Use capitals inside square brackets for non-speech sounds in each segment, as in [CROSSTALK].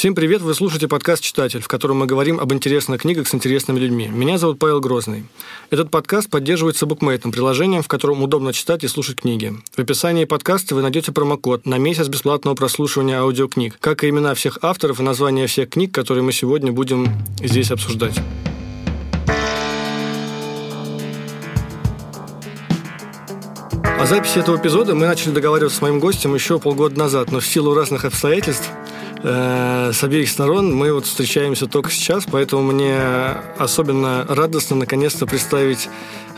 Всем привет! Вы слушаете подкаст «Читатель», в котором мы говорим об интересных книгах с интересными людьми. Меня зовут Павел Грозный. Этот подкаст поддерживается букмейтом, приложением, в котором удобно читать и слушать книги. В описании подкаста вы найдете промокод на месяц бесплатного прослушивания аудиокниг, как и имена всех авторов и названия всех книг, которые мы сегодня будем здесь обсуждать. О записи этого эпизода мы начали договариваться с моим гостем еще полгода назад, но в силу разных обстоятельств Э, с обеих сторон. Мы вот встречаемся только сейчас, поэтому мне особенно радостно наконец-то представить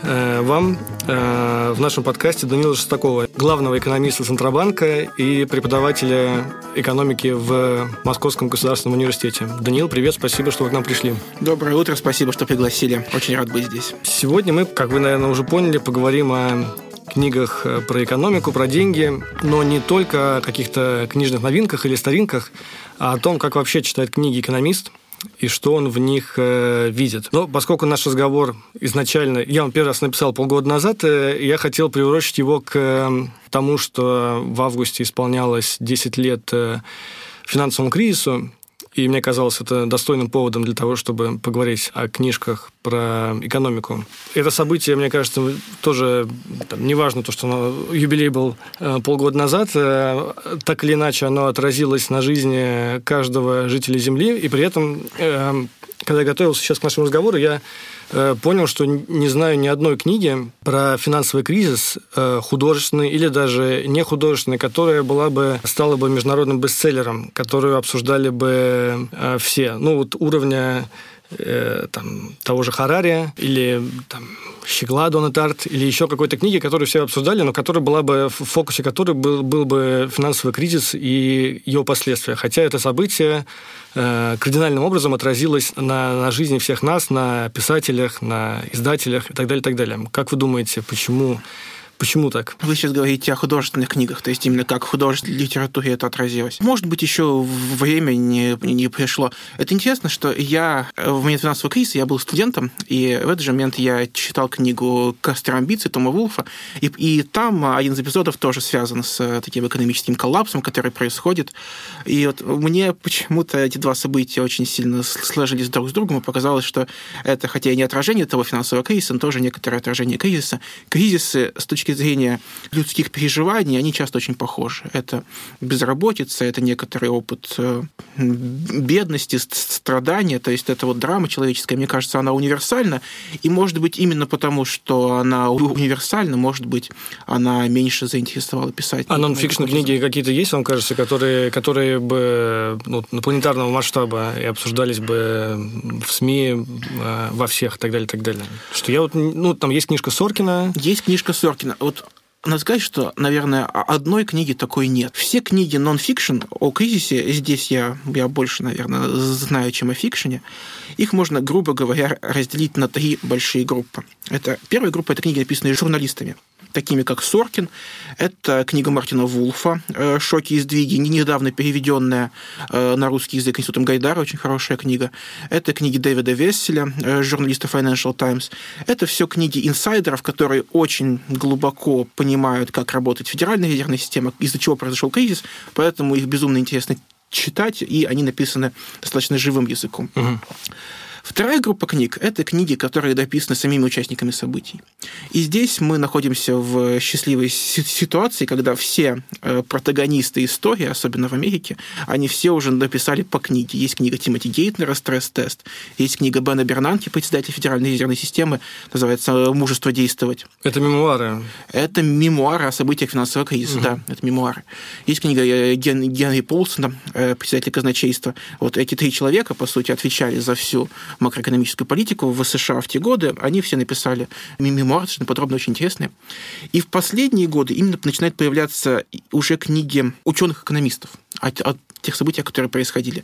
э, вам э, в нашем подкасте Данила Шестакова, главного экономиста Центробанка и преподавателя экономики в Московском государственном университете. Даниил, привет, спасибо, что вы к нам пришли. Доброе утро, спасибо, что пригласили. Очень рад быть здесь. Сегодня мы, как вы, наверное, уже поняли, поговорим о книгах э, про экономику, про деньги, но не только о каких-то книжных новинках или старинках, а о том, как вообще читает книги экономист и что он в них э, видит. Но поскольку наш разговор изначально, я вам первый раз написал полгода назад, э, я хотел приурочить его к э, тому, что в августе исполнялось 10 лет э, финансовому кризису, и мне казалось это достойным поводом для того, чтобы поговорить о книжках про экономику. Это событие, мне кажется, тоже там, неважно то, что оно, юбилей был э, полгода назад, э, так или иначе оно отразилось на жизни каждого жителя Земли, и при этом, э, когда я готовился сейчас к нашему разговору, я Э, понял, что не знаю ни одной книги про финансовый кризис, э, художественной или даже не художественной, которая была бы, стала бы международным бестселлером, которую обсуждали бы э, все. Ну, вот уровня там, того же Харари или там, Щегла Дона Тарт или еще какой-то книги, которую все обсуждали, но которая была бы в фокусе которой был, был бы финансовый кризис и его последствия. Хотя это событие Э, кардинальным образом отразилось на, на жизни всех нас, на писателях, на издателях и так далее, и так далее. Как вы думаете, почему Почему так? Вы сейчас говорите о художественных книгах, то есть именно как в художественной литературе это отразилось. Может быть, еще время не, не пришло. Это интересно, что я в момент финансового кризиса я был студентом, и в этот же момент я читал книгу «Кастер амбиций» Тома Вулфа, и, и там один из эпизодов тоже связан с таким экономическим коллапсом, который происходит. И вот мне почему-то эти два события очень сильно сложились друг с другом, и показалось, что это, хотя и не отражение того финансового кризиса, но тоже некоторое отражение кризиса. Кризисы с точки зрения людских переживаний, они часто очень похожи. Это безработица, это некоторый опыт э, бедности, страдания, то есть это вот драма человеческая, мне кажется, она универсальна, и, может быть, именно потому, что она универсальна, может быть, она меньше заинтересовала писать. А нон-фикшн книги какие-то есть, вам кажется, которые, которые бы ну, на планетарного масштаба и обсуждались бы в СМИ э, во всех и так далее, и так далее? Что я вот, ну, там есть книжка Соркина. Есть книжка Соркина вот надо сказать, что, наверное, одной книги такой нет. Все книги нон-фикшн о кризисе, здесь я, я больше, наверное, знаю, чем о фикшене, их можно, грубо говоря, разделить на три большие группы. Это, первая группа – это книги, написанные журналистами такими как Соркин. Это книга Мартина Вулфа э, «Шоки и сдвиги», недавно переведенная э, на русский язык Институтом Гайдара, очень хорошая книга. Это книги Дэвида Весселя, э, журналиста Financial Times. Это все книги инсайдеров, которые очень глубоко понимают, как работает федеральная ядерная система, из-за чего произошел кризис, поэтому их безумно интересно читать, и они написаны достаточно живым языком. Угу. Вторая группа книг – это книги, которые написаны самими участниками событий. И здесь мы находимся в счастливой ситуации, когда все э, протагонисты истории, особенно в Америке, они все уже написали по книге. Есть книга Тимоти Гейтнера «Стресс-тест», есть книга Бена Бернанки, председателя Федеральной резервной системы, называется «Мужество действовать». Это мемуары? Это мемуары о событиях финансового кризиса, угу. да, это мемуары. Есть книга э, Ген, Генри Полсона, э, председателя казначейства. Вот эти три человека, по сути, отвечали за всю макроэкономическую политику в США в те годы, они все написали мемуары, достаточно подробно, очень интересные. И в последние годы именно начинают появляться уже книги ученых-экономистов о, о тех событиях, которые происходили.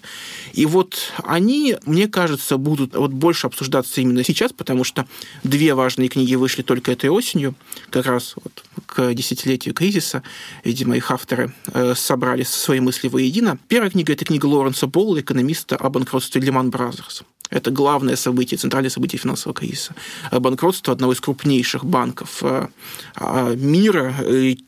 И вот они, мне кажется, будут вот больше обсуждаться именно сейчас, потому что две важные книги вышли только этой осенью, как раз вот к десятилетию кризиса. Видимо, их авторы э, собрали свои мысли воедино. Первая книга – это книга Лоренса Болла, экономиста о банкротстве Lehman Brothers Это главное событие, центральное событие финансового кризиса. Банкротство одного из крупнейших банков мира,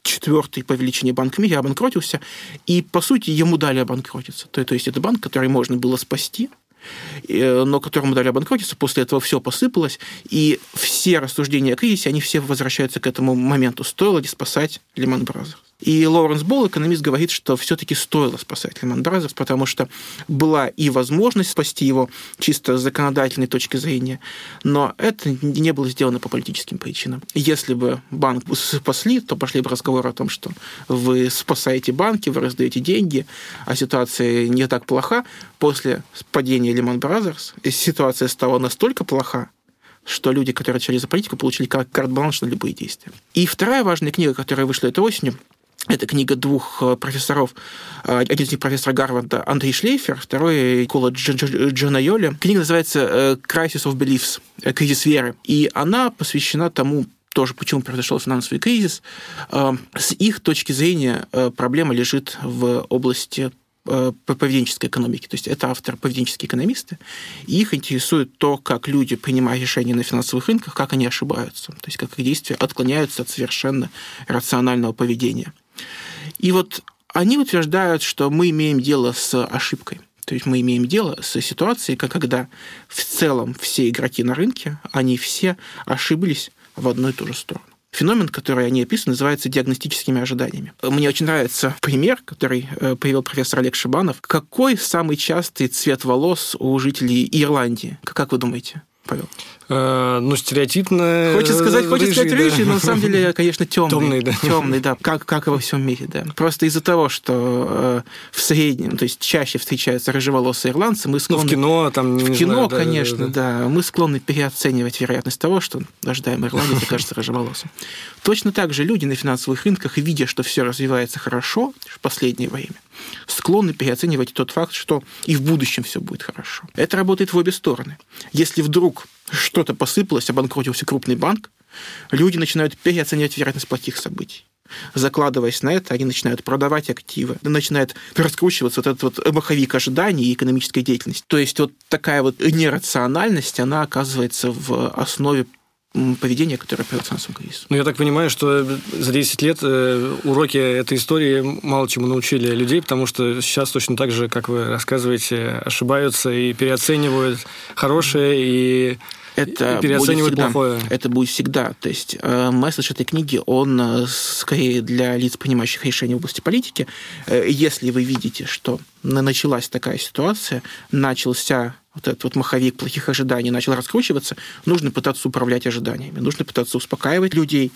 четвертый по величине банк в мире, обанкротился, и, по сути, ему дали обанкротиться. То, то есть это банк, который можно было спасти, Э, но которому дали обанкротиться, после этого все посыпалось, и все рассуждения о кризисе, они все возвращаются к этому моменту. Стоило ли спасать Lehman Brothers? И Лоуренс Болл, экономист, говорит, что все-таки стоило спасать Lehman Brothers, потому что была и возможность спасти его чисто с законодательной точки зрения, но это не было сделано по политическим причинам. Если бы банк спасли, то пошли бы разговоры о том, что вы спасаете банки, вы раздаете деньги, а ситуация не так плоха. После падения Lehman Brothers ситуация стала настолько плоха, что люди, которые отвечали за политику, получили карт-бланш на любые действия. И вторая важная книга, которая вышла этой осенью, это книга двух э, профессоров. Э, один из них профессор Гарварда Андрей Шлейфер, второй Кола Джона Йоли. Книга называется э, «Crisis of Beliefs», «Кризис веры». И она посвящена тому, тоже почему произошел финансовый кризис. С их точки зрения проблема лежит в области поведенческой экономики. То есть это авторы поведенческие экономисты, и их интересует то, как люди, принимая решения на финансовых рынках, как они ошибаются, то есть как их действия отклоняются от совершенно рационального поведения. И вот они утверждают, что мы имеем дело с ошибкой. То есть мы имеем дело с ситуацией, когда в целом все игроки на рынке, они все ошиблись в одну и ту же сторону. Феномен, который они описывают, называется диагностическими ожиданиями. Мне очень нравится пример, который э, привел профессор Олег Шибанов. Какой самый частый цвет волос у жителей Ирландии? Как вы думаете? Павел? Э, ну, стереотипно. Хочется сказать, хочется сказать рыжий, да. но на самом деле, конечно, темный. Темный, да. Темный, да, как, как и во всем мире, да. Просто из-за того, что э, в среднем, то есть чаще встречаются рыжеволосые ирландцы, мы склонны... Ну, в кино там, В кино, знаю, конечно, да, да, да. Мы склонны переоценивать вероятность того, что ожидаемый ирландец [LAUGHS] окажется рыжеволосым. Точно так же люди на финансовых рынках, видя, что все развивается хорошо в последнее время, склонны переоценивать тот факт, что и в будущем все будет хорошо. Это работает в обе стороны. Если вдруг что-то посыпалось, обанкротился крупный банк, люди начинают переоценивать вероятность плохих событий. Закладываясь на это, они начинают продавать активы, начинает раскручиваться вот этот вот маховик ожиданий и экономической деятельности. То есть вот такая вот нерациональность, она оказывается в основе поведения, которое к финансовому кризису. Ну, я так понимаю, что за 10 лет э, уроки этой истории мало чему научили людей, потому что сейчас точно так же, как вы рассказываете, ошибаются и переоценивают хорошее и это переоценивать будет всегда. плохое. Это будет всегда. То есть э, месседж этой книги, он э, скорее для лиц, принимающих решения в области политики. Э, если вы видите, что началась такая ситуация, начался вот этот вот маховик плохих ожиданий начал раскручиваться, нужно пытаться управлять ожиданиями, нужно пытаться успокаивать людей,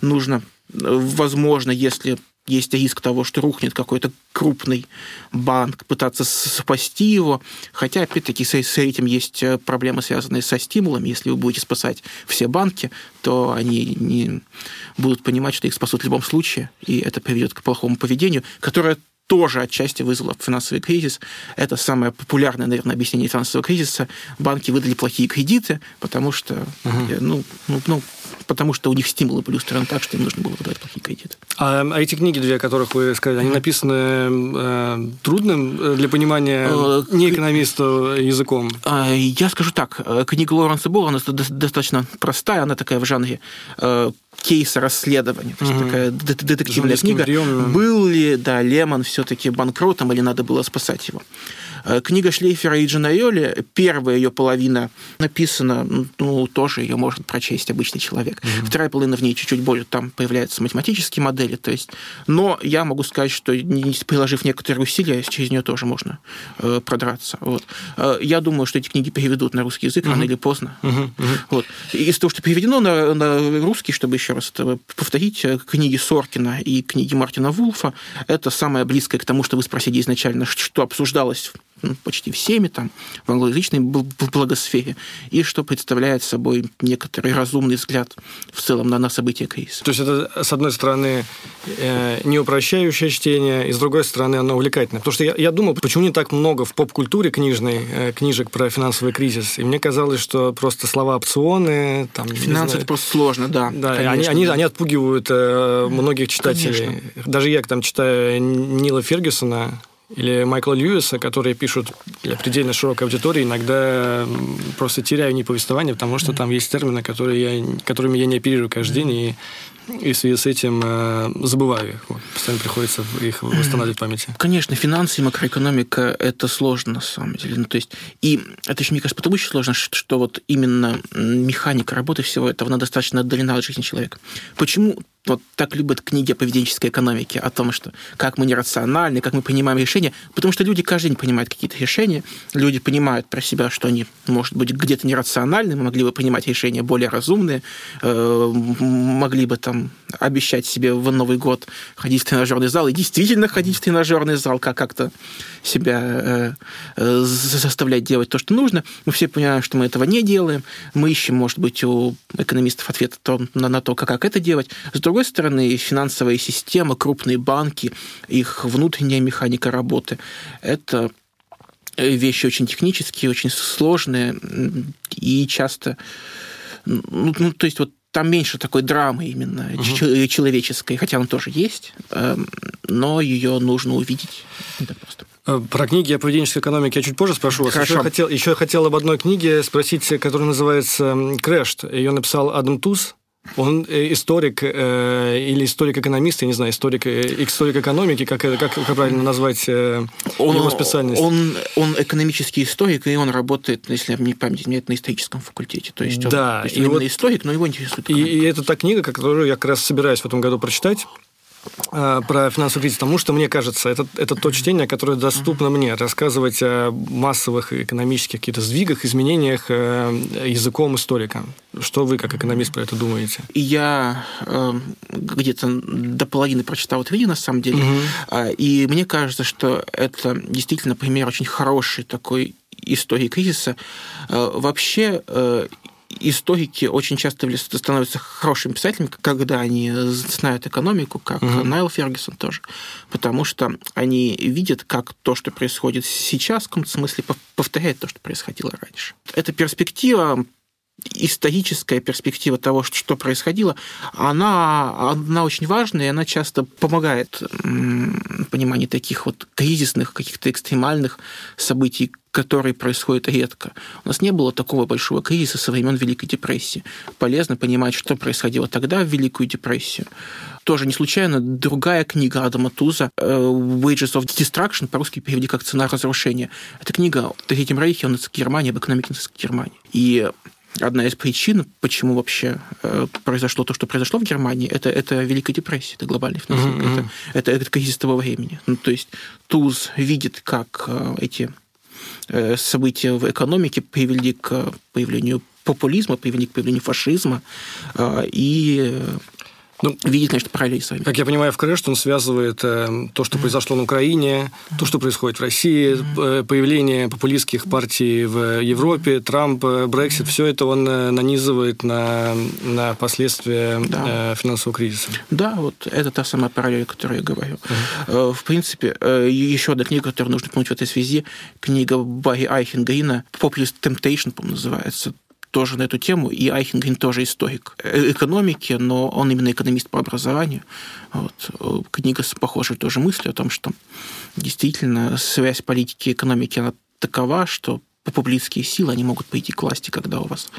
нужно, возможно, если есть риск того, что рухнет какой-то крупный банк, пытаться спасти его. Хотя, опять-таки, с этим есть э, проблемы, связанные со стимулами. Если вы будете спасать все банки, то они не будут понимать, что их спасут в любом случае, и это приведет к плохому поведению, которое тоже отчасти вызвало финансовый кризис. Это самое популярное, наверное, объяснение финансового кризиса. Банки выдали плохие кредиты, потому что, угу. ну, ну, ну, потому что у них стимулы были устроены так, что им нужно было выдавать плохие кредиты. А, а эти книги, две, о которых вы сказали, они написаны э, трудным э, для понимания э, не экономиста языком? А, я скажу так. Э, книга Лоренса Болла, она достаточно простая, она такая в жанре кейса расследования, то есть угу. такая детективная книга. Приемом. Был ли, да, Лемон все-таки банкротом или надо было спасать его? Э, книга Шлейфера и Джанайоли, первая ее половина написана, ну, тоже ее может прочесть обычный человек. Mm-hmm. Вторая половина в ней чуть-чуть более, там появляются математические модели, то есть, но я могу сказать, что приложив некоторые усилия, через нее тоже можно э, продраться. Вот. Э, я думаю, что эти книги переведут на русский язык mm-hmm. рано или поздно. Mm-hmm. Вот. Из того, что переведено на, на русский, чтобы еще раз это повторить, э, книги Соркина и книги Мартина Вулфа, это самое близкое к тому, что вы спросили изначально, что обсуждалось ну, почти всеми там в англоязычной благосфере, и что представляет собой некоторый разумный взгляд в целом на, на события кризиса. То есть это, с одной стороны, э, не упрощающее чтение, и с другой стороны, оно увлекательное. Потому что я, я думал, почему не так много в поп-культуре книжной э, книжек про финансовый кризис, и мне казалось, что просто слова опционы... Там, Финансы это просто сложно, да. Да, они, они, они отпугивают э, многих читателей. Конечно. Даже я там читаю Нила Фергюсона, или Майкла Льюиса, которые пишут для предельно широкой аудитории, иногда просто теряю не повествование, потому что там есть термины, которые я, которыми я не оперирую каждый день, и и в связи с этим э, забываю их. Вот, постоянно приходится их восстанавливать в памяти. Конечно, финансы и макроэкономика – это сложно, на самом деле. Ну, то есть, и это еще, мне кажется, потому что сложно, что, что вот именно механика работы всего этого, она достаточно отдалена от жизни человека. Почему вот так любят книги о поведенческой экономике, о том, что как мы нерациональны, как мы принимаем решения, потому что люди каждый день принимают какие-то решения, люди понимают про себя, что они, может быть, где-то нерациональны, мы могли бы принимать решения более разумные, э, могли бы там обещать себе в Новый год ходить в тренажерный зал и действительно ходить в тренажерный зал, как как-то себя э, э, заставлять делать то, что нужно. Мы все понимаем, что мы этого не делаем. Мы ищем, может быть, у экономистов ответ на, на то, как, как это делать. С другой стороны, финансовая система, крупные банки, их внутренняя механика работы – это вещи очень технические, очень сложные и часто... Ну, ну то есть вот там меньше такой драмы именно угу. человеческой, хотя она тоже есть, эм, но ее нужно увидеть. Это просто. Э, про книги о поведенческой экономике я чуть позже спрошу вас. Хорошо. Еще, хотел, еще хотел об одной книге спросить, которая называется «Крэшт». Ее написал Адам Туз. Он э, историк э, или историк-экономист, я не знаю, историк, э, историк экономики, как, как, как правильно назвать э, он, его специальность? Он, он экономический историк, и он работает, если мне память нет, на историческом факультете. То есть он, да, то есть он вот, историк, но его интересует экономика. И, и это та книга, которую я как раз собираюсь в этом году прочитать. Э, про финансовую кризис, потому что, мне кажется, это, это то чтение, которое доступно мне, рассказывать о массовых экономических каких-то сдвигах, изменениях э, языком историка. Что вы, как экономист, про это думаете? Я э, где-то до половины прочитал это видео, на самом деле, угу. и мне кажется, что это действительно пример очень хороший такой истории кризиса. Вообще историки очень часто становятся хорошими писателями, когда они знают экономику, как угу. Найл Фергюсон тоже, потому что они видят, как то, что происходит сейчас, в каком-то смысле повторяет то, что происходило раньше. Эта перспектива историческая перспектива того, что происходило, она, она очень важная, и она часто помогает пониманию таких вот кризисных, каких-то экстремальных событий, которые происходят редко. У нас не было такого большого кризиса со времен Великой депрессии. Полезно понимать, что происходило тогда в Великую депрессию. Тоже не случайно другая книга Адама Туза э, «Wages of Destruction», по-русски переведи как «Цена разрушения». Это книга о Третьем Рейхе, о Германии, об экономике Германии. И одна из причин, почему вообще э, произошло то, что произошло в Германии, это, это Великая депрессия, это глобальный финансовый, mm-hmm. это, это, это кризис того времени. Ну, то есть Туз видит, как э, эти э, события в экономике привели к появлению популизма, привели к появлению фашизма, и ну, видит, конечно, параллели с вами. Как я понимаю, в Crash он связывает э, то, что произошло на Украине, то, что происходит в России, э, появление популистских партий в Европе, Трамп, э, Брексит, все это он э, нанизывает на, на последствия да. э, финансового кризиса. Да, вот это та самая параллель, о которой я говорю. В принципе, еще одна книга, которую нужно помнить в этой связи, книга Барри Айхенгрина «Populist Temptation», по-моему, называется тоже на эту тему, и Айхенген тоже историк э, экономики, но он именно экономист по образованию. Вот. Э, книга с похожей тоже мыслью о том, что действительно связь политики и экономики она такова, что популистские силы, они могут пойти к власти, когда у вас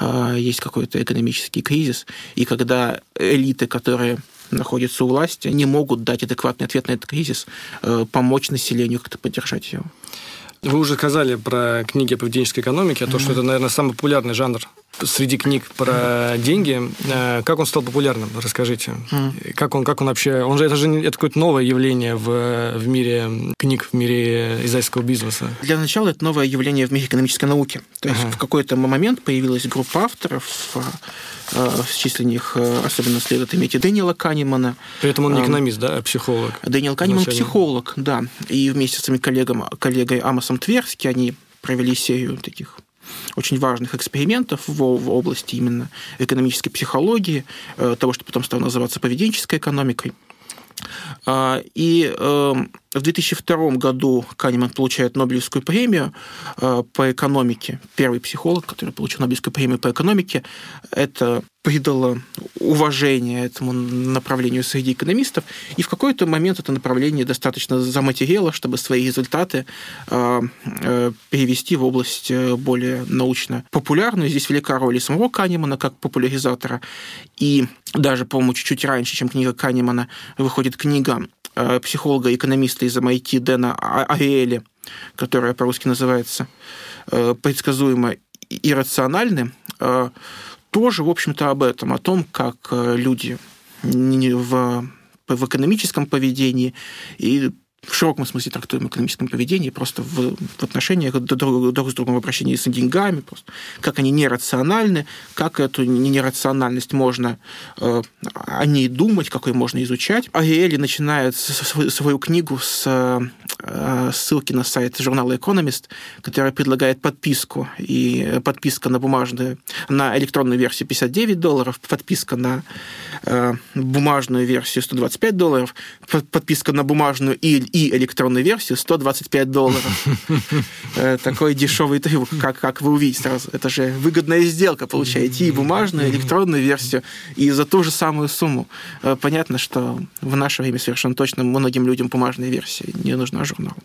э, есть какой-то экономический кризис, и когда элиты, которые находятся у власти, не могут дать адекватный ответ на этот кризис, э, помочь населению как-то поддержать его. Вы уже сказали про книги о поведенческой экономике, о том, что это, наверное, самый популярный жанр среди книг про деньги. Э, как он стал популярным? Расскажите. Как он, как он вообще... Он же, это же это какое-то новое явление в, в мире книг, в мире издательского бизнеса. Для начала это новое явление в мире экономической науки. То есть ага. в какой-то момент появилась группа авторов, э, в числе них э, особенно следует иметь Дэниела Канемана. При этом он не экономист, да, а психолог. Дэниел Канеман психолог, да. И вместе с своим коллегом, коллегой Амосом Тверски они провели серию таких очень важных экспериментов в, в области именно экономической психологии, э, того, что потом стало называться поведенческой экономикой. А, и эм, в 2002 году Канеман получает Нобелевскую премию э, по экономике. Первый психолог, который получил Нобелевскую премию по экономике. Это придало уважение этому направлению среди экономистов, и в какой-то момент это направление достаточно заматерело, чтобы свои результаты э, э, перевести в область э, более научно-популярную. Здесь велика роль и самого Канемана как популяризатора, и даже, по-моему, чуть-чуть раньше, чем книга Канемана, выходит книга психолога-экономиста из MIT Дэна а-, Ариэли, которая по-русски называется «Предсказуемо иррациональны», тоже, в общем-то, об этом, о том, как люди в, в экономическом поведении и в широком смысле трактуем экономическом поведении, просто в, в отношениях друг, друг с другом в обращении с деньгами, просто, как они нерациональны, как эту нерациональность можно э, о ней думать, как ее можно изучать. Ариэли начинает свою, свою книгу с э, ссылки на сайт журнала Economist, который предлагает подписку, и подписка на бумажную, на электронную версию 59 долларов, подписка на э, бумажную версию 125 долларов, подписка на бумажную и и электронную версию 125 долларов. [LAUGHS] Э, такой дешевый трюк, как, как вы увидите сразу. Это же выгодная сделка, получаете и бумажную, и электронную версию, и за ту же самую сумму. Э, понятно, что в наше время совершенно точно многим людям бумажная версия не нужна журнал.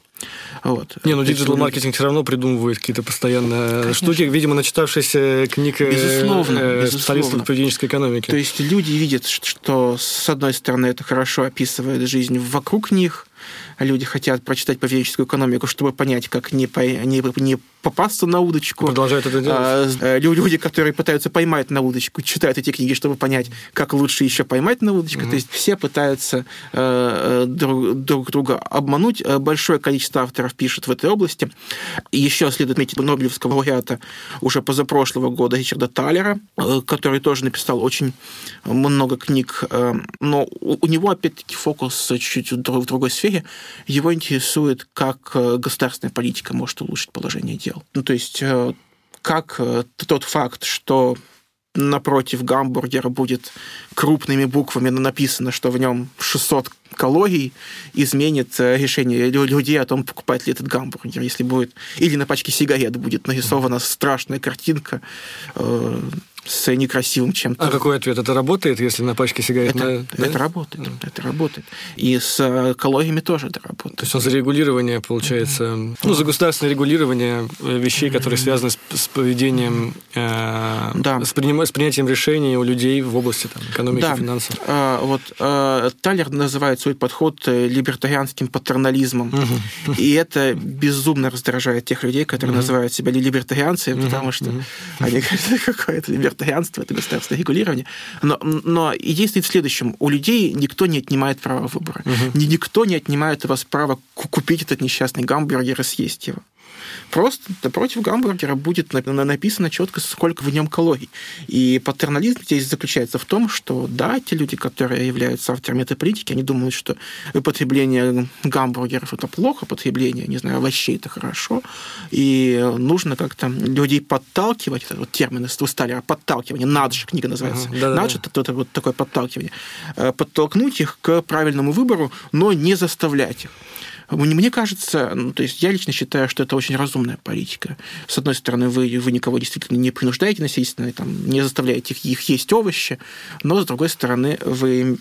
Вот. Не, ну digital-маркетинг все равно придумывает какие-то постоянно Конечно. штуки, видимо, начитавшиеся книг э, безусловно, специалистов безусловно. поведенческой экономики. То есть люди видят, что, с одной стороны, это хорошо описывает жизнь вокруг них, люди хотят прочитать поведенческую экономику, чтобы понять, как не, по, не, не попасться на удочку. Продолжают это делать. А, э, люди, которые пытаются поймать на удочку, читают эти книги, чтобы понять, как лучше еще поймать на удочку. Mm-hmm. То есть все пытаются э, друг, друг друга обмануть. Э, большое количество авторов пишет в этой области. Еще следует отметить Нобелевского лауреата уже позапрошлого года Ричарда Таллера, э, который тоже написал очень много книг. Э, но у, него, опять-таки, фокус чуть-чуть в другой сфере. Его интересует, как э, государственная политика может улучшить положение дел хотел. Ну, то есть э, как э, тот факт, что напротив гамбургера будет крупными буквами написано, что в нем 600 калорий, изменит э, решение людей о том, покупать ли этот гамбургер. Если будет... Или на пачке сигарет будет нарисована страшная картинка с некрасивым чем-то. А какой ответ? Это работает, если на пачке сигарет? Это, на... это да? работает, mm. это работает. И с э, калориями тоже это работает. То есть он за регулирование, получается, mm. ну, за государственное регулирование э, вещей, которые связаны с, с поведением, э, да. с, приним... с принятием решений у людей в области там, экономики, да. финансов. А, вот а, Талер называет свой подход либертарианским патернализмом. Mm-hmm. И это безумно раздражает тех людей, которые mm-hmm. называют себя либертарианцами, mm-hmm. потому что mm-hmm. они говорят, [LAUGHS] какое-то либертарианство либертарианство, это государственное регулирование. Но, но идея стоит в следующем. У людей никто не отнимает права выбора. Угу. Никто не отнимает у вас право купить этот несчастный гамбургер и съесть его. Просто напротив гамбургера будет написано четко, сколько в нем калорий. И патернализм здесь заключается в том, что да, те люди, которые являются авторами этой политики, они думают, что употребление гамбургеров это плохо, потребление, не знаю, овощей это хорошо, и нужно как-то людей подталкивать, это вот термин из Сталера, подталкивание, надж, книга называется. Uh-huh, надж это, это вот такое подталкивание. Э, подтолкнуть их к правильному выбору, но не заставлять их. Мне кажется, ну, то есть я лично считаю, что это очень разумная политика. С одной стороны, вы, вы никого действительно не принуждаете насильственно, там, не заставляете их, их есть овощи, но с другой стороны, вы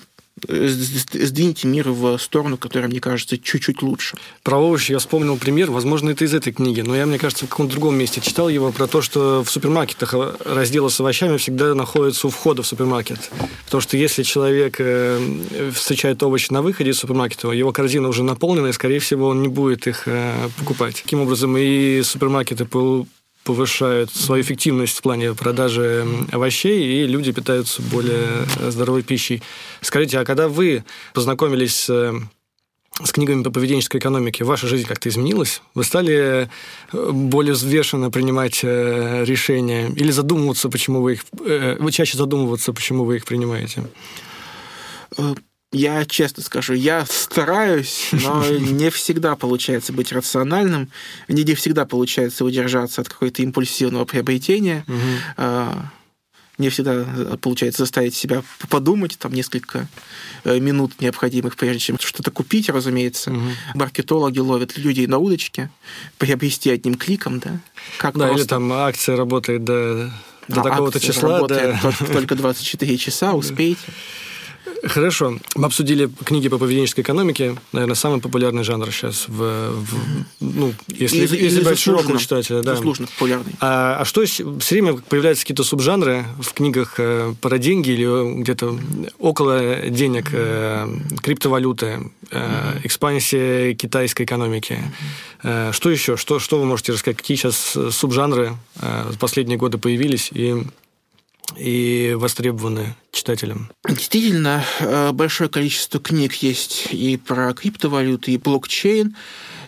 сдвинете мир в сторону, которая, мне кажется, чуть-чуть лучше. Про овощи я вспомнил пример, возможно, это из этой книги, но я, мне кажется, в каком-то другом месте читал его про то, что в супермаркетах разделы с овощами всегда находятся у входа в супермаркет. Потому что если человек э, встречает овощи на выходе из супермаркета, его корзина уже наполнена, и, скорее всего, он не будет их э, покупать. Таким образом, и супермаркеты повышают свою эффективность в плане продажи овощей, и люди питаются более здоровой пищей. Скажите, а когда вы познакомились с с книгами по поведенческой экономике ваша жизнь как-то изменилась? Вы стали э, более взвешенно принимать э, решения или задумываться, почему вы их... Э, вы чаще задумываться, почему вы их принимаете? Я честно скажу, я стараюсь, но [LAUGHS] не всегда получается быть рациональным, не, не всегда получается удержаться от какого-то импульсивного приобретения. Угу. Не всегда получается заставить себя подумать, там несколько э, минут необходимых, прежде чем что-то купить, разумеется. Угу. Маркетологи ловят людей на удочке, приобрести одним кликом, да? Как да, просто... или там акция работает до до а такого-то числа. Да. Только 24 [LAUGHS] часа, успейте. Хорошо. Мы обсудили книги по поведенческой экономике. Наверное, самый популярный жанр сейчас в, в ну, если, из, если из брать широкого читателя. Да. Заслуженно популярный. А, а что все время появляются какие-то субжанры в книгах э, про деньги или где-то около денег, э, криптовалюты, э, экспансия китайской экономики. Э, что еще? Что, что вы можете рассказать? Какие сейчас субжанры э, в последние годы появились и и востребованы читателям. Действительно, э, большое количество книг есть и про криптовалюты, и блокчейн.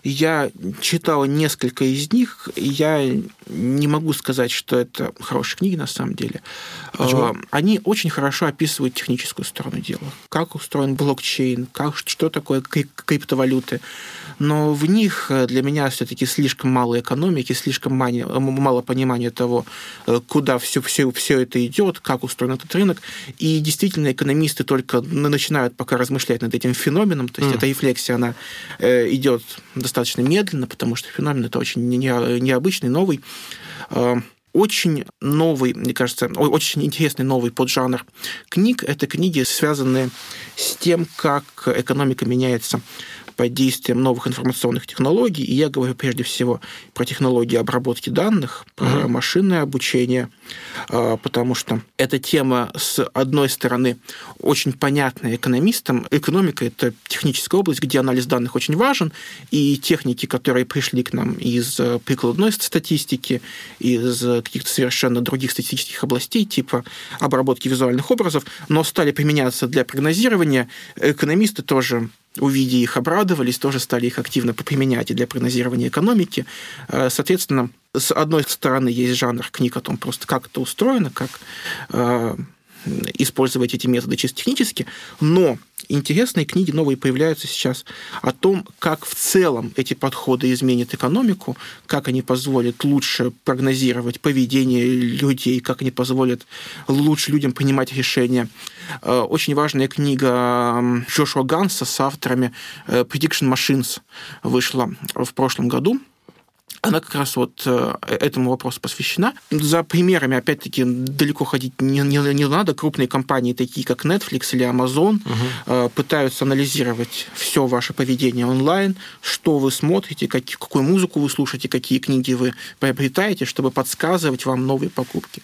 Я читал несколько из них, и я не могу сказать, что это хорошие книги на самом деле. Почему? Э, они очень хорошо описывают техническую сторону дела. Как устроен блокчейн, как, что такое криптовалюты. Но в них э, для меня все-таки слишком мало экономики, слишком мало понимания того, э, куда все, все, все это идет, как устроен этот рынок. И действительно, экономисты только начинают пока размышлять над этим феноменом. То есть mm. эта рефлексия, она идет достаточно медленно, потому что феномен это очень необычный, новый очень новый, мне кажется, очень интересный новый поджанр книг. Это книги, связанные с тем, как экономика меняется под действием новых информационных технологий. И я говорю прежде всего про технологии обработки данных, про uh-huh. машинное обучение, а, потому что эта тема, с одной стороны, очень понятная экономистам. Экономика – это техническая область, где анализ данных очень важен, и техники, которые пришли к нам из э, прикладной статистики, из каких-то совершенно других статистических областей, типа обработки визуальных образов, но стали применяться для прогнозирования, экономисты тоже увидя их, обрадовались, тоже стали их активно применять и для прогнозирования экономики. Э, соответственно, с одной стороны, есть жанр книг о том, просто как это устроено, как э, использовать эти методы чисто технически, но интересные книги новые появляются сейчас о том, как в целом эти подходы изменят экономику, как они позволят лучше прогнозировать поведение людей, как они позволят лучше людям принимать решения. Э, очень важная книга Джошуа Ганса с авторами э, Prediction Machines вышла в прошлом году она как раз вот э, этому вопросу посвящена. За примерами, опять-таки, далеко ходить не, не, не надо. Крупные компании, такие как Netflix или Amazon, угу. пытаются анализировать все ваше поведение онлайн, что вы смотрите, как, какую музыку вы слушаете, какие книги вы приобретаете, чтобы подсказывать вам новые покупки.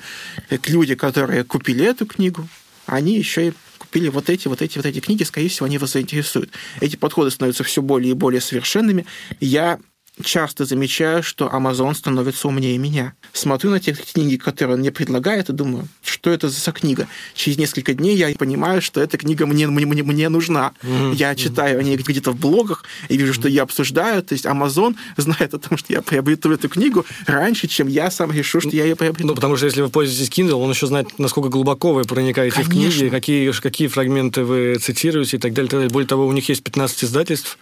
Люди, которые купили эту книгу, они еще и купили вот эти, вот эти, вот эти книги, скорее всего, они вас заинтересуют. Эти подходы становятся все более и более совершенными. Я часто замечаю, что Amazon становится умнее меня. Смотрю на те книги, которые он мне предлагает, и думаю, что это за книга. Через несколько дней я понимаю, что эта книга мне, мне, мне, мне нужна. Mm-hmm. Я читаю о ней где-то в блогах и вижу, что я обсуждаю. То есть Amazon знает о том, что я приобрету эту книгу раньше, чем я сам решу, что я ее приобрету. Ну, потому что если вы пользуетесь Kindle, он еще знает, насколько глубоко вы проникаете Конечно. в книги, какие, какие фрагменты вы цитируете и так далее, и так далее. Более того, у них есть 15 издательств,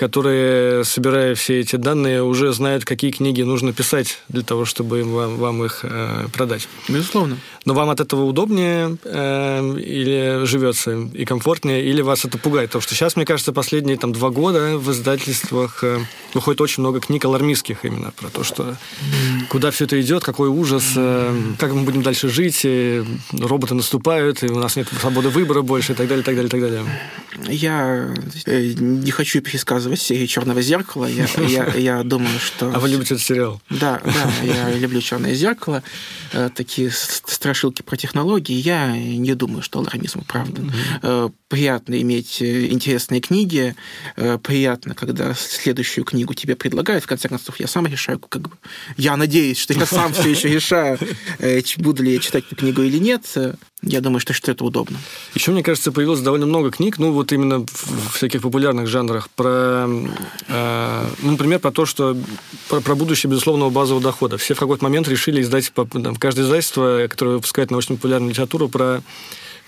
которые, собирая все эти данные, уже знают, какие книги нужно писать для того, чтобы вам, вам их э, продать. Безусловно. Но вам от этого удобнее э, или живется и комфортнее, или вас это пугает? Потому что сейчас, мне кажется, последние там, два года в издательствах э, выходит очень много книг алармистских именно про то, что куда все это идет, какой ужас, э, как мы будем дальше жить, и роботы наступают, и у нас нет свободы выбора больше, и так далее, и так далее, и так далее. Я э, не хочу пересказывать серии Черного зеркала. Я, я, я думаю, что. А вы любите этот сериал? Да, да, я люблю Черное зеркало. Э, такие страшилки про технологии. Я не думаю, что алармизм оправдан. Mm-hmm. Приятно иметь интересные книги. Приятно, когда следующую книгу тебе предлагают. В конце концов, я сам решаю, как бы. Я надеюсь, что я сам все еще решаю, буду ли я читать эту книгу или нет. Я думаю, что, что это удобно. Еще, мне кажется, появилось довольно много книг, ну, вот именно в всяких популярных жанрах, про, э, ну, например, про то, что про, про будущее безусловного базового дохода. Все в какой-то момент решили издать, там, каждое издательство, которое выпускает научно-популярную литературу, про,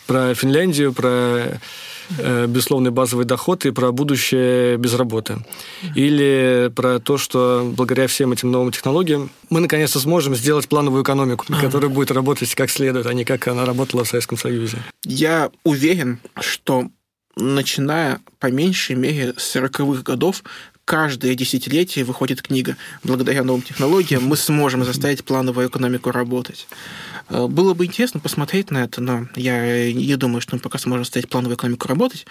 про Финляндию, про безусловный базовый доход и про будущее без работы. Или про то, что благодаря всем этим новым технологиям мы наконец-то сможем сделать плановую экономику, которая будет работать как следует, а не как она работала в Советском Союзе. Я уверен, что начиная по меньшей мере с 40-х годов каждое десятилетие выходит книга. Благодаря новым технологиям мы сможем заставить плановую экономику работать. Э, было бы интересно посмотреть на это, но я не думаю, что мы пока сможем ставить плановую экономику работать.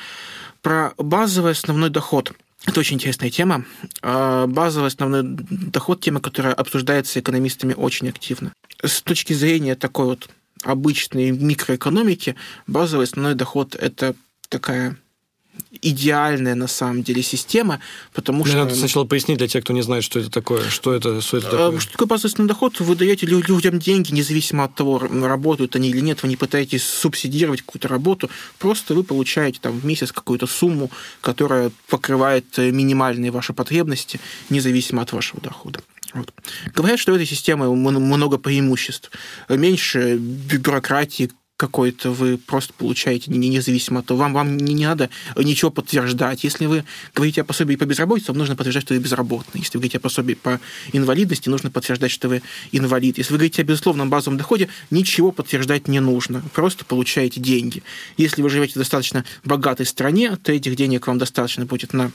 Про базовый основной доход. Это очень интересная тема. Э, базовый основной доход – тема, которая обсуждается экономистами очень активно. С точки зрения такой вот обычной микроэкономики, базовый основной доход – это такая идеальная на самом деле система, потому что... Надо сначала пояснить для тех, кто не знает, что это такое. Что это, что это а, такое? Что такое базовый доход? Вы даете людям деньги, независимо от того, работают они или нет, вы не пытаетесь субсидировать какую-то работу, просто вы получаете там в месяц какую-то сумму, которая покрывает э, минимальные ваши потребности, независимо от вашего дохода. Вот. Говорят, что у этой системы много преимуществ. Меньше бюрократии, какой-то вы просто получаете независимо от того, вам, вам не, не надо ничего подтверждать. Если вы говорите о пособии по безработице, вам нужно подтверждать, что вы безработный. Если вы говорите о пособии по инвалидности, нужно подтверждать, что вы инвалид. Если вы говорите о безусловном базовом доходе, ничего подтверждать не нужно. Просто получаете деньги. Если вы живете в достаточно богатой стране, то этих денег вам достаточно будет на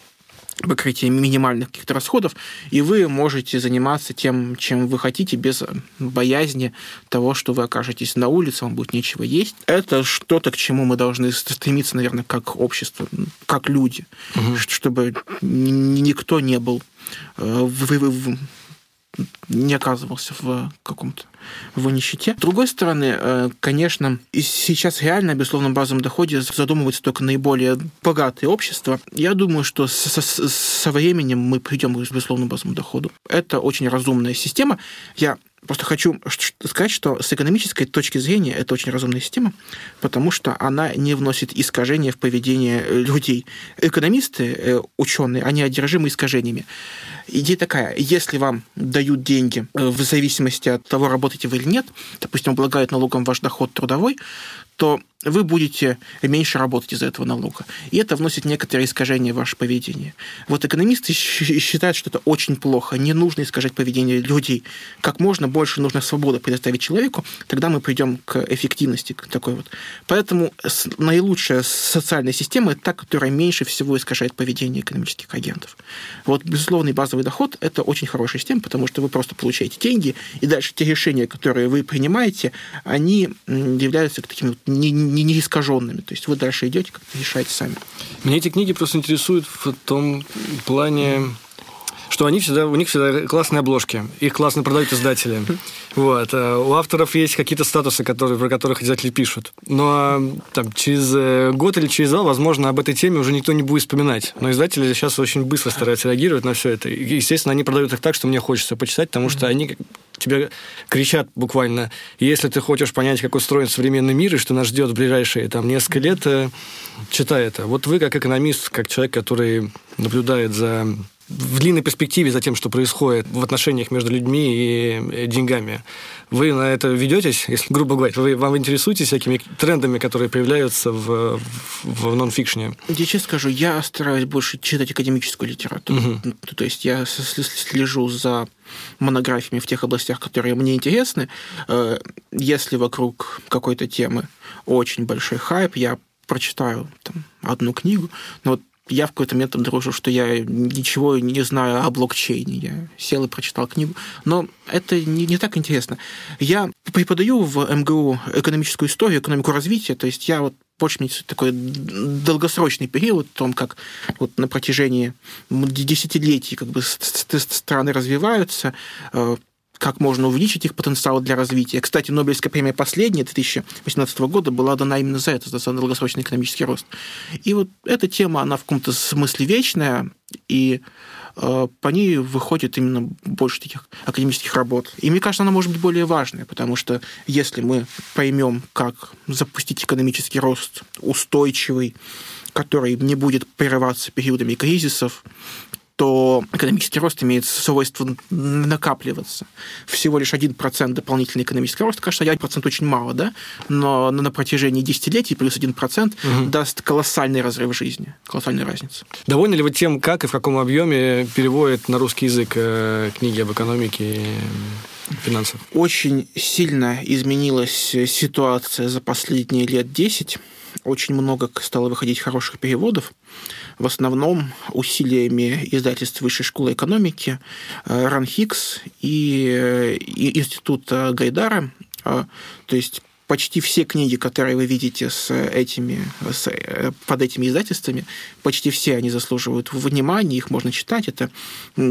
покрытие минимальных каких-то расходов, и вы можете заниматься тем, чем вы хотите, без боязни того, что вы окажетесь на улице, вам будет нечего есть. Это что-то, к чему мы должны стремиться, наверное, как общество, как люди, угу. чтобы никто не был э, в, в, не оказывался в каком-то в нищете. С другой стороны, э, конечно, сейчас реально о безусловном базовом доходе задумываются только наиболее богатые общества. Я думаю, что со, со временем мы придем к безусловному базовому доходу. Это очень разумная система. Я Просто хочу сказать, что с экономической точки зрения это очень разумная система, потому что она не вносит искажения в поведение людей. Экономисты, э, ученые, они одержимы искажениями. Идея такая, если вам дают деньги э, в зависимости от того, работаете вы или нет, допустим, облагают налогом ваш доход трудовой, то вы будете меньше работать из-за этого налога. И это вносит некоторые искажения в ваше поведение. Вот экономисты считают, что это очень плохо. Не нужно искажать поведение людей. Как можно больше нужно свободы предоставить человеку, тогда мы придем к эффективности к такой вот. Поэтому наилучшая социальная система – это та, которая меньше всего искажает поведение экономических агентов. Вот безусловный базовый доход – это очень хорошая система, потому что вы просто получаете деньги, и дальше те решения, которые вы принимаете, они являются такими не, не, не искаженными. То есть вы дальше идете, как-то решаете сами. Мне эти книги просто интересуют в том плане, что они всегда, у них всегда классные обложки, их классно продают издатели. [LAUGHS] Вот. А у авторов есть какие-то статусы, которые, про которых издатели пишут. Но там, через э, год или через два, возможно, об этой теме уже никто не будет вспоминать. Но издатели сейчас очень быстро стараются реагировать на все это. И, естественно, они продают их так, что мне хочется почитать, потому что они тебе кричат буквально, если ты хочешь понять, как устроен современный мир и что нас ждет в ближайшие там, несколько лет, э, читай это. Вот вы, как экономист, как человек, который наблюдает за в длинной перспективе за тем, что происходит в отношениях между людьми и э, деньгами. Вы на это ведетесь, если грубо говоря, вы вам интересуетесь всякими трендами, которые появляются в, в, нон-фикшне? Я честно скажу, я стараюсь больше читать академическую литературу. Угу. То есть я слежу за монографиями в тех областях, которые мне интересны. Э, если вокруг какой-то темы очень большой хайп, я прочитаю там, одну книгу, но вот я в какой-то момент обнаружил, что я ничего не знаю о блокчейне. Я сел и прочитал книгу. Но это не, не так интересно. Я преподаю в МГУ экономическую историю, экономику развития. То есть я вот мне такой долгосрочный период, о том, как вот на протяжении десятилетий как бы страны развиваются, э, как можно увеличить их потенциал для развития. Кстати, Нобелевская премия последняя 2018 года была дана именно за это, за долгосрочный экономический рост. И вот эта тема, она в каком-то смысле вечная, и э, по ней выходит именно больше таких академических работ. И мне кажется, она может быть более важная, потому что если мы поймем, как запустить экономический рост устойчивый, который не будет прерываться периодами кризисов, то экономический рост имеет свойство накапливаться. Всего лишь 1% дополнительный экономический рост, кажется, 1% очень мало, да? Но на протяжении десятилетий плюс 1% угу. даст колоссальный разрыв жизни, колоссальную разницу. Довольны ли вы тем, как и в каком объеме переводят на русский язык э, книги об экономике и финансах? Очень сильно изменилась ситуация за последние лет 10. Очень много стало выходить хороших переводов в основном усилиями издательств Высшей школы экономики, э, РАНХИКС и, Института Гайдара То есть почти все книги, которые вы видите с этими, с, э, под этими издательствами, почти все они заслуживают внимания, их можно читать, это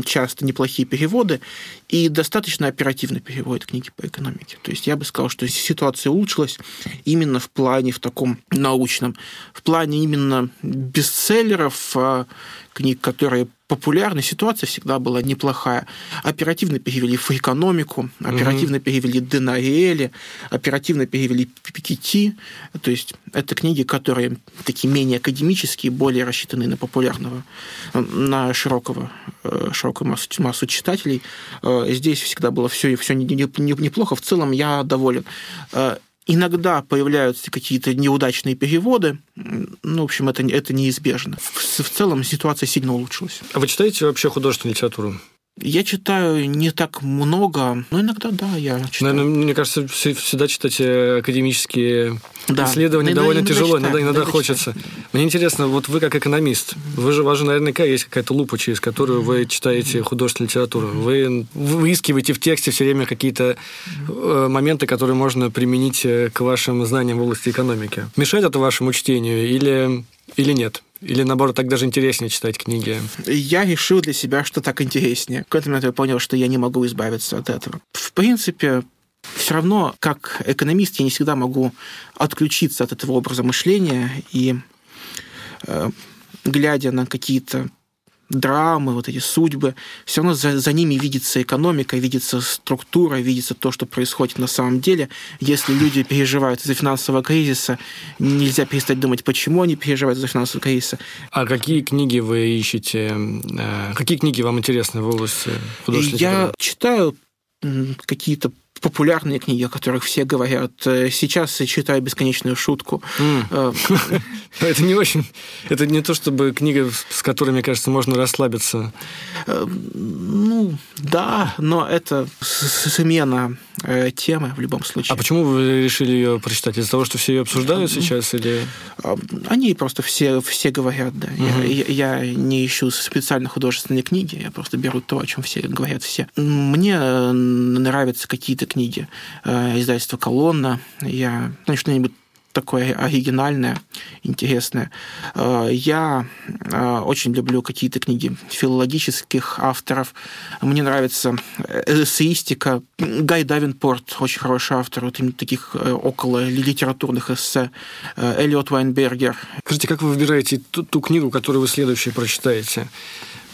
часто неплохие переводы, и достаточно оперативно переводят книги по экономике. То есть я бы сказал, что ситуация улучшилась именно в плане в таком научном, в плане именно бестселлеров, а, книг, которые популярны, ситуация всегда была неплохая. Оперативно перевели в экономику, оперативно угу. перевели Денариэли, оперативно перевели Пикетти. То есть это книги, которые такие менее академические, более рассчитаны на популярного, на широкого, э, широкую массу, массу читателей. Э, здесь всегда было все, все неплохо. В целом я доволен. Иногда появляются какие-то неудачные переводы. Ну, в общем, это, это неизбежно. В, в целом ситуация сильно улучшилась. А вы читаете вообще художественную литературу? Я читаю не так много, но иногда да, я читаю. Наверное, мне кажется, всегда читать э, академические да. исследования иногда, довольно иногда тяжело, читаю, иногда, иногда, иногда хочется. Читаю. Мне интересно, вот вы как экономист, вы же, у вас же наверняка есть какая-то лупа, через которую вы читаете художественную литературу. Вы выискиваете в тексте все время какие-то э, моменты, которые можно применить э, к вашим знаниям в области экономики. Мешает это вашему чтению или, или нет? Или, наоборот, так даже интереснее читать книги? Я решил для себя, что так интереснее. В какой-то момент я понял, что я не могу избавиться от этого. В принципе, все равно, как экономист, я не всегда могу отключиться от этого образа мышления и, э, глядя на какие-то драмы, вот эти судьбы, все равно за, за ними видится экономика, видится структура, видится то, что происходит на самом деле. Если люди переживают из-за финансового кризиса, нельзя перестать думать, почему они переживают из-за финансового кризиса. А какие книги вы ищете? Э, какие книги вам интересны в области художественной Я читаю какие-то популярные книги, о которых все говорят. Э, сейчас я читаю «Бесконечную шутку». Э, это не очень... Это не то, чтобы книга, с которой, мне кажется, можно расслабиться. Э, ну, да, но это смена темы в любом случае. А почему вы решили ее прочитать? Из-за того, что все ее обсуждают сейчас? Или... Они просто все, все говорят, да. Угу. Я, я не ищу специально художественные книги, я просто беру то, о чем все говорят все. Мне нравятся какие-то книги э, издательства «Колонна». Я ну, что-нибудь такое оригинальное, интересное. Э, я э, очень люблю какие-то книги филологических авторов. Мне нравится эссеистика. Гай Давинпорт, очень хороший автор вот именно таких около литературных эссе. Эллиот Вайнбергер. Скажите, как вы выбираете ту, ту книгу, которую вы следующую прочитаете?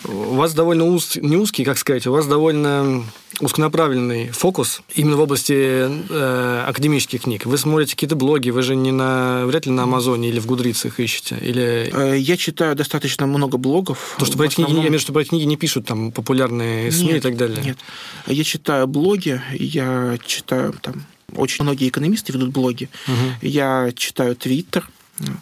У вас довольно уз, не узкий, как сказать, у вас довольно узконаправленный фокус именно в области э, академических книг. Вы смотрите какие-то блоги, вы же не на, вряд ли на Амазоне или в Гудрицах ищете? Или... Э, я читаю достаточно много блогов. То, что про основном... книги, я виду, что про книги не пишут там популярные СМИ нет, и так далее. Нет, я читаю блоги, я читаю там очень многие экономисты ведут блоги. Угу. Я читаю Твиттер,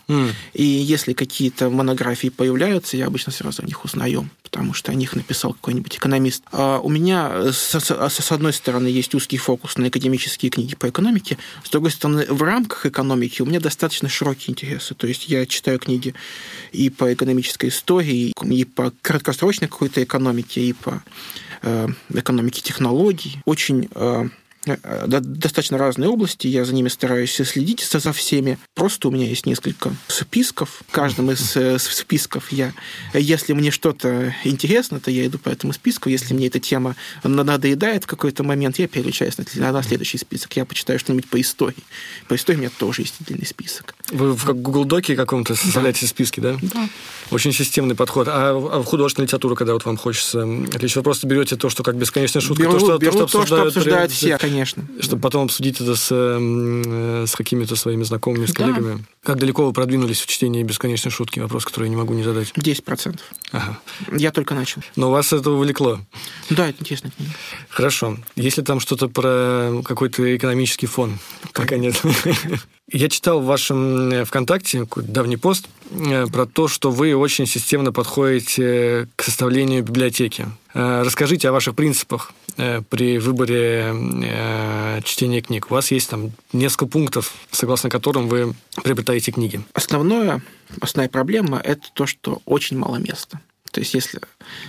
Mm. И если какие-то монографии появляются, я обычно сразу о них узнаю, потому что о них написал какой-нибудь экономист. А у меня, с, с одной стороны, есть узкий фокус на академические книги по экономике, с другой стороны, в рамках экономики у меня достаточно широкие интересы. То есть я читаю книги и по экономической истории, и по краткосрочной какой-то экономике, и по э, экономике технологий. Очень Э, достаточно разные области, я за ними стараюсь следить за всеми. Просто у меня есть несколько списков. В каждом из э, списков я, если мне что-то интересно, то я иду по этому списку. Если мне эта тема надоедает в какой-то момент, я переключаюсь на, на следующий список. Я почитаю что-нибудь по истории. По истории у меня тоже есть отдельный список. Вы в Google Доке каком-то составляете да. списки, да? Да. Очень системный подход. А, а в художественную литературу, когда вот вам хочется отлично, вы просто берете то, что как бесконечная шутка, беру, то, что, беру то, что обсуждают, то, что обсуждают все, конечно. Чтобы потом обсудить это с, э, с какими-то своими знакомыми, с коллегами. Да. Как далеко вы продвинулись в чтении бесконечной шутки? Вопрос, который я не могу не задать. 10%. Ага. Я только начал. Но вас это увлекло? Да, это интересно. Хорошо. Если там что-то про какой-то экономический фон? Пока нет. Я читал в вашем э, ВКонтакте давний пост э, про то, что вы очень системно подходите к составлению библиотеки. Э, расскажите о ваших принципах при выборе чтения книг. У вас есть там несколько пунктов, согласно которым вы приобретаете книги. Основное, основная проблема – это то, что очень мало места. То есть, если,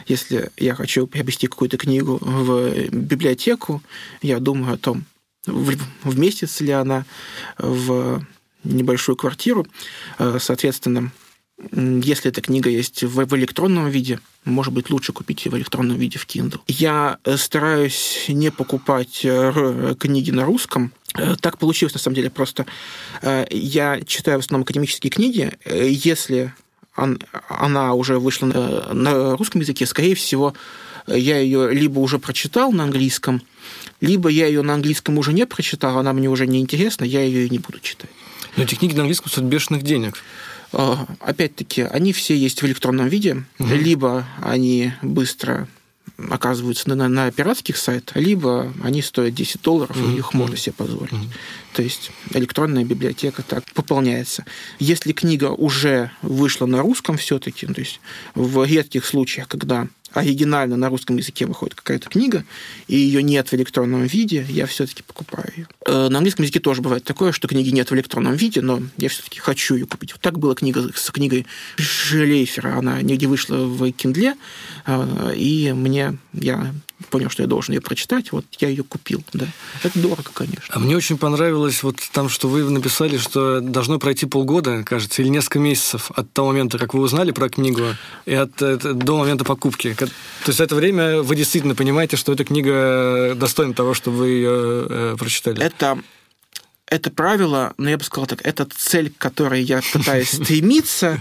если я хочу приобрести какую-то книгу в библиотеку, я думаю о том, вместится ли она в небольшую квартиру. Соответственно, если эта книга есть в, в электронном виде, может быть, лучше купить ее в электронном виде в Kindle. Я стараюсь не покупать книги на русском, Э, так получилось, на самом деле, просто э, я читаю в основном академические книги. Э, если она уже вышла на русском языке, скорее всего, я ее либо уже прочитал на английском, либо я ее на английском уже не прочитал, она мне уже не интересна, я ее и не буду читать. Но эти книги на английском стоят бешеных денег. Опять-таки, они все есть в электронном виде, угу. либо они быстро оказываются на, на пиратских сайтах, либо они стоят 10 долларов, mm-hmm. и их можно себе позволить. Mm-hmm. То есть электронная библиотека так пополняется. Если книга уже вышла на русском все-таки, то есть в редких случаях, когда оригинально на русском языке выходит какая-то книга, и ее нет в электронном виде, я все-таки покупаю ее. Э, на английском языке тоже бывает такое, что книги нет в электронном виде, но я все-таки хочу ее купить. Вот так была книга с книгой Шлейфера. Она нигде вышла в Киндле, э, и мне я понял, что я должен ее прочитать, вот я ее купил. Да. Это дорого, конечно. А мне очень понравилось вот там, что вы написали, что должно пройти полгода, кажется, или несколько месяцев от того момента, как вы узнали про книгу, и от, от, до момента покупки. То есть это время вы действительно понимаете, что эта книга достойна того, чтобы вы ее э, прочитали. Это это правило, ну, я бы сказал так, это цель, к которой я пытаюсь [LAUGHS] стремиться,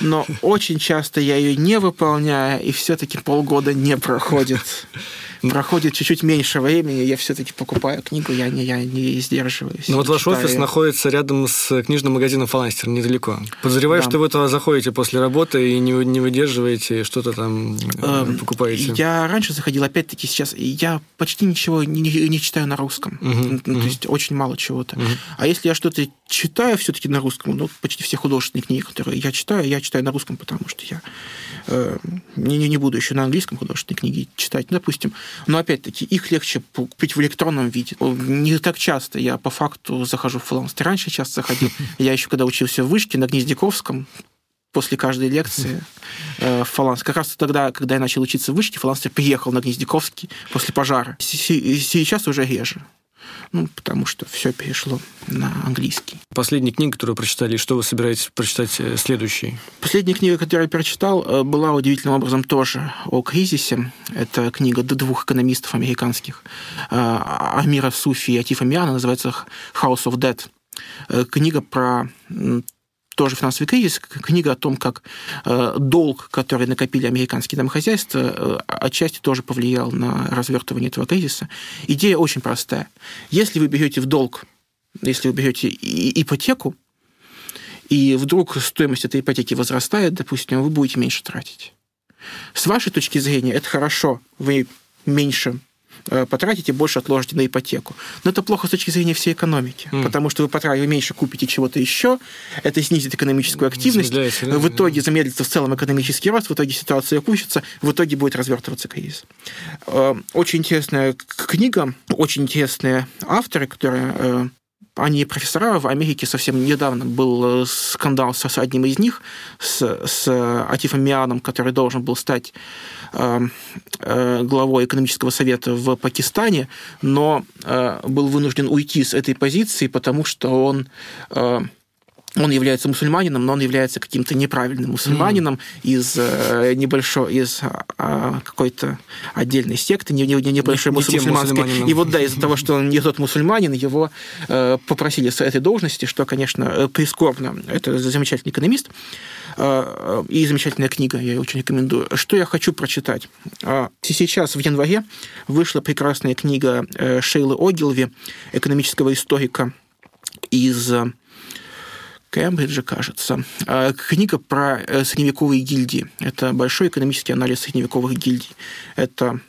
но очень часто я ее не выполняю, и все-таки полгода не проходит [LAUGHS] проходит чуть-чуть меньше времени, я все-таки покупаю книгу, я не, я не сдерживаюсь. Ну вот ваш читаю. офис находится рядом с книжным магазином «Фаланстер», недалеко. Подозреваю, да. что вы туда заходите после работы и не, не выдерживаете, что-то там э, покупаете. Я раньше заходил, опять-таки сейчас, я почти ничего не, не читаю на русском. Угу, ну, угу. То есть очень мало чего-то. Угу. А если я что-то читаю все-таки на русском, ну, почти все художественные книги, которые я читаю, я читаю на русском, потому что я э, не, не буду еще на английском художественные книги читать. Допустим, но опять-таки их легче купить в электронном виде. Не так часто я по факту захожу в фланс. Раньше часто заходил. [LAUGHS] Я еще когда учился в вышке на Гнездяковском, после каждой лекции э, Фаланс. Как раз тогда, когда я начал учиться в вышке, Фаланс приехал на Гнездяковский после пожара. Сейчас уже реже ну, потому что все перешло на английский. Последняя книга, которую вы прочитали, что вы собираетесь прочитать э, следующей? Последняя книга, которую я прочитал, э, была удивительным образом тоже о кризисе. Это книга двух экономистов американских, э, Амира Суфи и Атифа Миана, называется «House of Dead». Книга про тоже финансовый кризис, книга о том, как э, долг, который накопили американские домохозяйства, э, отчасти тоже повлиял на развертывание этого кризиса. Идея очень простая. Если вы берете в долг, если вы берете ипотеку, и вдруг стоимость этой ипотеки возрастает, допустим, вы будете меньше тратить. С вашей точки зрения это хорошо, вы меньше потратите, больше отложите на ипотеку. Но это плохо с точки зрения всей экономики, mm. потому что вы потратите меньше, купите чего-то еще, это снизит экономическую активность, да, в итоге замедлится в целом экономический рост, в итоге ситуация опустится, в итоге будет развертываться кризис. Э, очень интересная книга, очень интересные авторы, которые э, они профессора в Америке совсем недавно был скандал с одним из них, с, с Атифом Мианом, который должен был стать Э, э, главой экономического совета в Пакистане, но э, был вынужден уйти с этой позиции, потому что он он является мусульманином, но он является каким-то неправильным мусульманином mm. из э, небольшой, из э, какой-то отдельной секты, не, не, небольшой не, мусульманской. И вот да, из-за того, что он не тот мусульманин, его э, попросили с этой должности, что, конечно, прискорбно. Это замечательный экономист. Э, и замечательная книга, я ее очень рекомендую. Что я хочу прочитать? Э, сейчас, в январе, вышла прекрасная книга э, Шейлы Огилви, экономического историка из Кембриджа, кажется. Книга про средневековые гильдии. Это большой экономический анализ средневековых гильдий. Это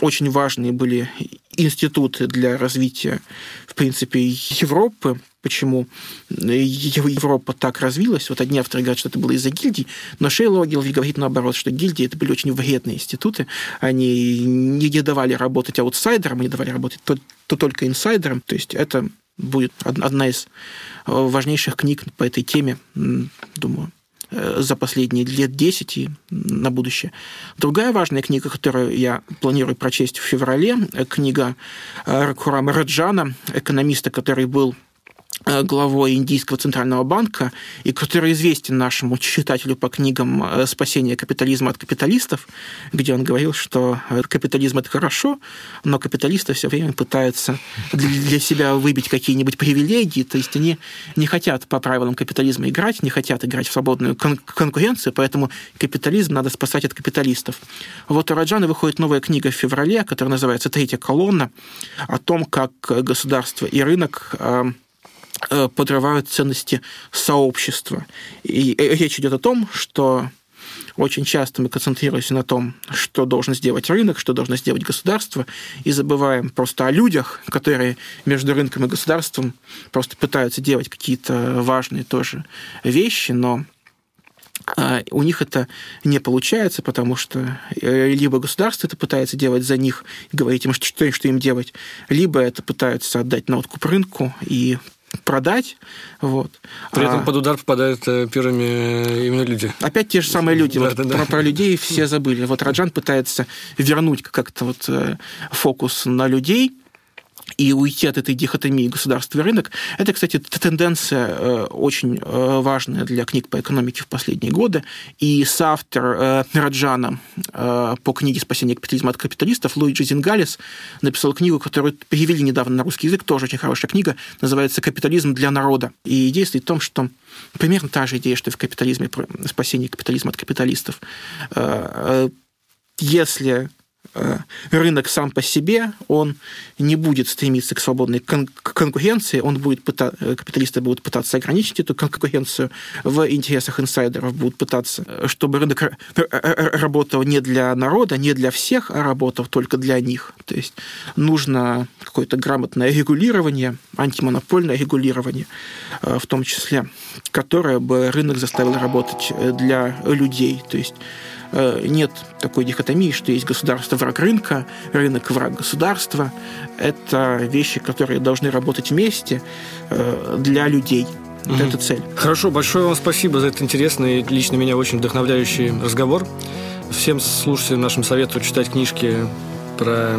очень важные были институты для развития, в принципе, Европы. Почему Европа так развилась? Вот одни авторы говорят, что это было из-за гильдий, но Шейл Огилви говорит наоборот, что гильдии это были очень вредные институты. Они не давали работать аутсайдерам, они давали работать то, то только инсайдерам. То есть это будет одна из важнейших книг по этой теме, думаю э, за последние лет 10 и на будущее. Другая важная книга, которую я планирую прочесть в феврале, книга Ракурама Раджана, экономиста, который был Э, главой Индийского центрального банка, и который известен нашему читателю по книгам э, «Спасение капитализма от капиталистов», где он говорил, что э, капитализм – это хорошо, но капиталисты все время пытаются для себя выбить какие-нибудь привилегии, то есть они не хотят по правилам капитализма играть, не хотят играть в свободную кон- конкуренцию, поэтому капитализм надо спасать от капиталистов. Вот у Раджана выходит новая книга в феврале, которая называется «Третья колонна», о том, как государство и рынок Э, подрывают ценности сообщества. И речь идет о том, что очень часто мы концентрируемся на том, что должен сделать рынок, что должно сделать государство, и забываем просто о людях, которые между рынком и государством просто пытаются делать какие-то важные тоже вещи, но а, у них это не получается, потому что э, либо государство это пытается делать за них говорить им, что, что им делать, либо это пытаются отдать на откуп рынку и продать. Вот. При этом а... под удар попадают э, первыми э, именно люди. Опять те же самые люди. Да, вот да, про, да. про людей все забыли. Вот Раджан пытается вернуть как-то вот э, фокус на людей, и уйти от этой дихотомии государства и рынок. Это, кстати, тенденция э, очень э, важная для книг по экономике в последние годы. И соавтор э, Раджана по книге «Спасение капитализма от капиталистов» Луиджи Зингалис написал книгу, которую перевели недавно на русский язык, тоже очень хорошая книга, называется «Капитализм для народа». И идея стоит в том, что примерно та же идея, что и в капитализме, спасение капитализма от капиталистов. Если рынок сам по себе, он не будет стремиться к свободной кон- конкуренции, он будет пыта- э, капиталисты будут пытаться ограничить эту конкуренцию в интересах инсайдеров, будут пытаться, э, чтобы рынок работал не для народа, не для всех, а работал только для них. То есть нужно какое-то грамотное регулирование, антимонопольное регулирование, в том числе, которое бы рынок заставил работать для людей. То есть Э, нет такой дихотомии, что есть государство враг рынка, рынок враг государства. Это вещи, которые должны работать вместе э, для людей. Вот угу. это цель. Хорошо, большое вам спасибо за этот интересный, лично меня очень вдохновляющий разговор. Всем слушателям нашим советую читать книжки про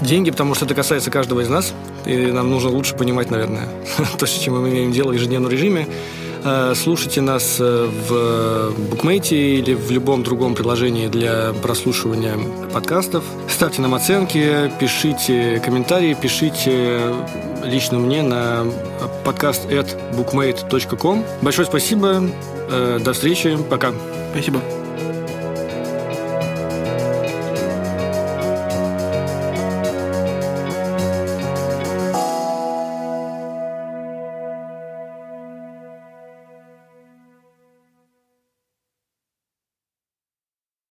деньги, потому что это касается каждого из нас, и нам нужно лучше понимать, наверное, [LAUGHS] то, с чем мы имеем дело в ежедневном режиме. Э, слушайте нас э, в Букмейте или в любом другом приложении для прослушивания подкастов. Ставьте нам оценки, пишите комментарии, пишите лично мне на подкаст at bookmate.com. Большое спасибо. Э, до встречи. Пока. Спасибо.